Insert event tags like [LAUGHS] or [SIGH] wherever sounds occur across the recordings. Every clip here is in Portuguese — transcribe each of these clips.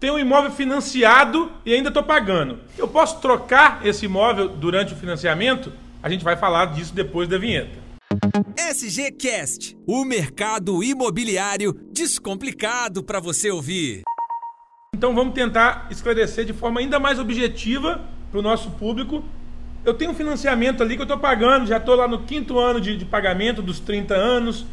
tenho um imóvel financiado e ainda estou pagando. Eu posso trocar esse imóvel durante o financiamento? A gente vai falar disso depois da vinheta. SG Cast, o mercado imobiliário descomplicado para você ouvir. Então vamos tentar esclarecer de forma ainda mais objetiva para o nosso público. Eu tenho um financiamento ali que eu estou pagando, já estou lá no quinto ano de, de pagamento dos 30 anos.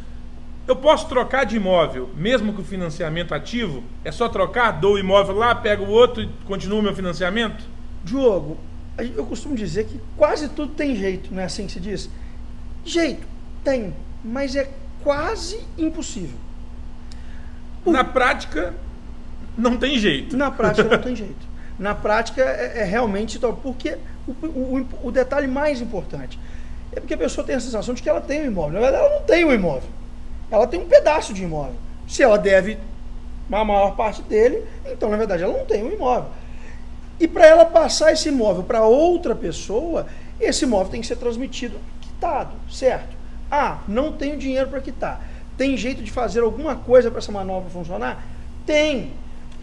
Eu posso trocar de imóvel, mesmo com o financiamento ativo? É só trocar, dou o imóvel lá, pego o outro e continuo o meu financiamento? Diogo, eu costumo dizer que quase tudo tem jeito, não é assim que se diz? Jeito, tem, mas é quase impossível. Na prática, não tem jeito. Na prática não [LAUGHS] tem jeito. Na prática é, é realmente porque o, o, o, detalhe mais importante é porque a pessoa tem a sensação de que ela tem um imóvel. Na verdade, ela não tem um imóvel. Ela tem um pedaço de imóvel. Se ela deve a maior parte dele, então na verdade ela não tem um imóvel. E para ela passar esse imóvel para outra pessoa, esse imóvel tem que ser transmitido quitado, certo? Ah, não tenho dinheiro para quitar. Tem jeito de fazer alguma coisa para essa manobra funcionar? Tem.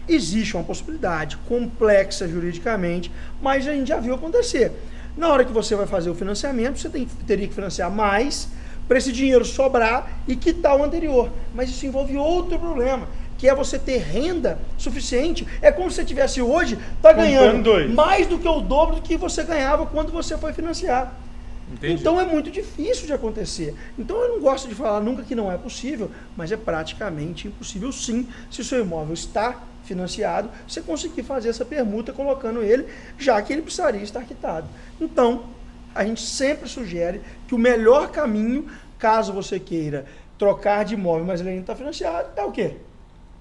Existe uma possibilidade complexa juridicamente, mas a gente já viu acontecer. Na hora que você vai fazer o financiamento, você tem, teria que financiar mais para esse dinheiro sobrar e quitar o anterior. Mas isso envolve outro problema, que é você ter renda suficiente. É como se você tivesse hoje, tá ganhando mais do que o dobro do que você ganhava quando você foi financiar. Entendi. Então é muito difícil de acontecer. Então eu não gosto de falar nunca que não é possível, mas é praticamente impossível sim, se o seu imóvel está financiado, você conseguir fazer essa permuta colocando ele, já que ele precisaria estar quitado. Então, a gente sempre sugere que o melhor caminho, caso você queira trocar de imóvel, mas ele ainda está financiado, é o quê?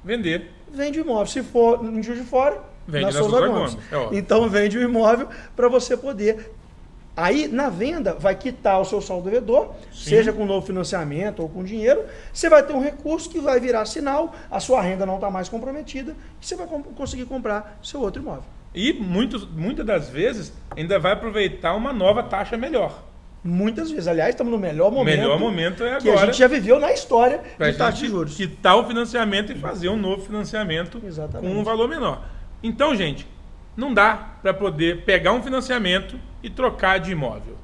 Vender. Vende o imóvel. Se for em Juiz de Fora, vende na Souza Gomes. É então vende o imóvel para você poder Aí, na venda, vai quitar o seu saldo devedor, Sim. seja com novo financiamento ou com dinheiro. Você vai ter um recurso que vai virar sinal, a sua renda não está mais comprometida, e você vai conseguir comprar seu outro imóvel. E muitos, muitas das vezes ainda vai aproveitar uma nova taxa melhor. Muitas vezes. Aliás, estamos no melhor momento. O melhor momento é agora. Que a gente já viveu na história de taxa de juros. Quitar o financiamento e fazer um novo financiamento Exatamente. com um valor menor. Então, gente, não dá para poder pegar um financiamento e trocar de imóvel.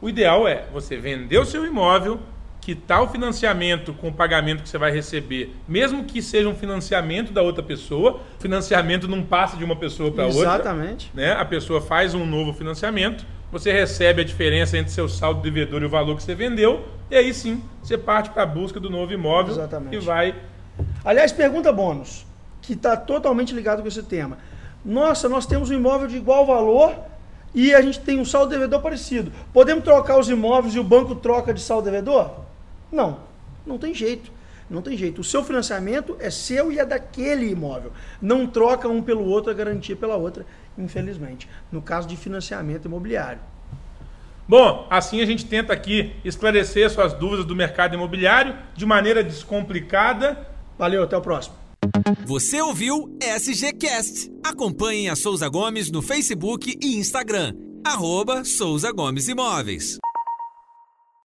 O ideal é você vender o seu imóvel, quitar o financiamento com o pagamento que você vai receber, mesmo que seja um financiamento da outra pessoa. O financiamento não passa de uma pessoa para outra. Exatamente. Né? A pessoa faz um novo financiamento, você recebe a diferença entre seu saldo devedor e o valor que você vendeu, e aí sim você parte para a busca do novo imóvel Exatamente. e vai. Aliás, pergunta bônus, que está totalmente ligado com esse tema. Nossa, nós temos um imóvel de igual valor e a gente tem um saldo devedor parecido. Podemos trocar os imóveis e o banco troca de saldo devedor? Não, não tem jeito. Não tem jeito. O seu financiamento é seu e é daquele imóvel. Não troca um pelo outro a garantia pela outra, infelizmente. No caso de financiamento imobiliário. Bom, assim a gente tenta aqui esclarecer suas dúvidas do mercado imobiliário de maneira descomplicada. Valeu, até o próximo. Você ouviu SGCast. Acompanhe a Souza Gomes no Facebook e Instagram. Arroba Souza Gomes Imóveis.